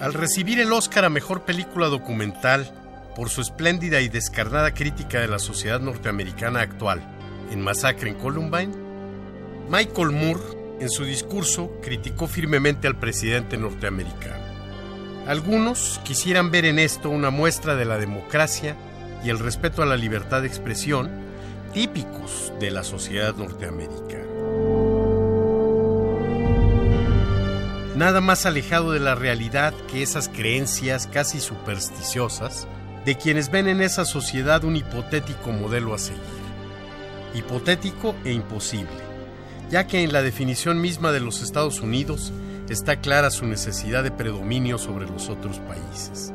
Al recibir el Oscar a Mejor Película Documental por su espléndida y descarnada crítica de la sociedad norteamericana actual en Masacre en Columbine, Michael Moore, en su discurso, criticó firmemente al presidente norteamericano. Algunos quisieran ver en esto una muestra de la democracia y el respeto a la libertad de expresión típicos de la sociedad norteamericana. Nada más alejado de la realidad que esas creencias casi supersticiosas de quienes ven en esa sociedad un hipotético modelo a seguir. Hipotético e imposible, ya que en la definición misma de los Estados Unidos está clara su necesidad de predominio sobre los otros países.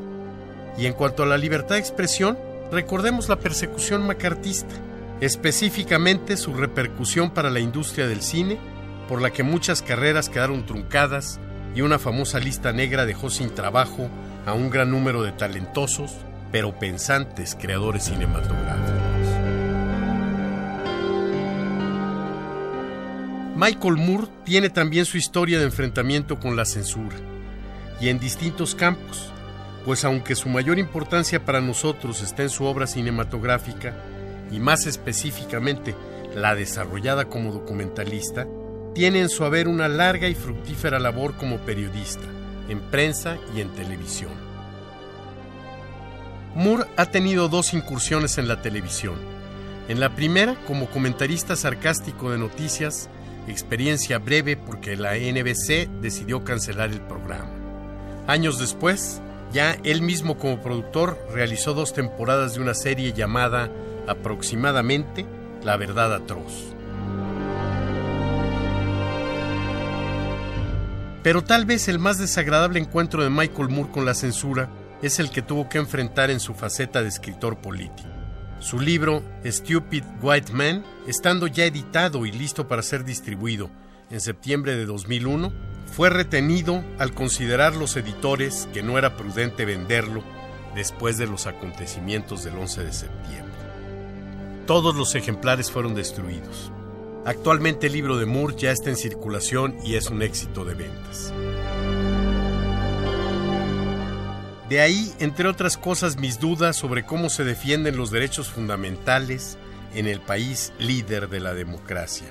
Y en cuanto a la libertad de expresión, recordemos la persecución macartista, específicamente su repercusión para la industria del cine, por la que muchas carreras quedaron truncadas y una famosa lista negra dejó sin trabajo a un gran número de talentosos, pero pensantes creadores cinematográficos. Michael Moore tiene también su historia de enfrentamiento con la censura, y en distintos campos, pues aunque su mayor importancia para nosotros está en su obra cinematográfica, y más específicamente la desarrollada como documentalista, tiene en su haber una larga y fructífera labor como periodista, en prensa y en televisión. Moore ha tenido dos incursiones en la televisión. En la primera, como comentarista sarcástico de noticias, experiencia breve porque la NBC decidió cancelar el programa. Años después, ya él mismo como productor realizó dos temporadas de una serie llamada aproximadamente La verdad atroz. Pero tal vez el más desagradable encuentro de Michael Moore con la censura es el que tuvo que enfrentar en su faceta de escritor político. Su libro Stupid White Man, estando ya editado y listo para ser distribuido en septiembre de 2001, fue retenido al considerar los editores que no era prudente venderlo después de los acontecimientos del 11 de septiembre. Todos los ejemplares fueron destruidos. Actualmente el libro de Moore ya está en circulación y es un éxito de ventas. De ahí, entre otras cosas, mis dudas sobre cómo se defienden los derechos fundamentales en el país líder de la democracia.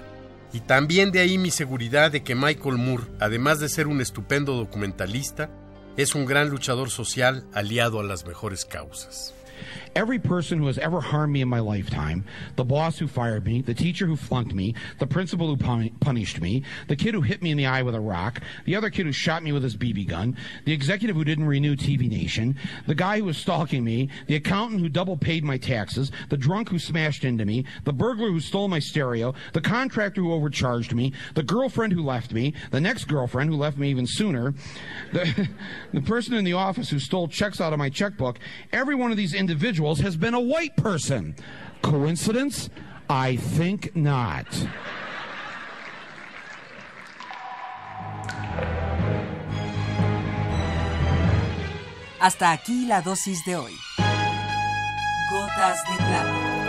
Y también de ahí mi seguridad de que Michael Moore, además de ser un estupendo documentalista, es un gran luchador social aliado a las mejores causas. Every person who has ever harmed me in my lifetime, the boss who fired me, the teacher who flunked me, the principal who pun- punished me, the kid who hit me in the eye with a rock, the other kid who shot me with his BB gun, the executive who didn't renew TV Nation, the guy who was stalking me, the accountant who double paid my taxes, the drunk who smashed into me, the burglar who stole my stereo, the contractor who overcharged me, the girlfriend who left me, the next girlfriend who left me even sooner, the, the person in the office who stole checks out of my checkbook, every one of these individuals has been a white person. Coincidence? I think not. Hasta aquí la dosis de hoy. Gotas de plata.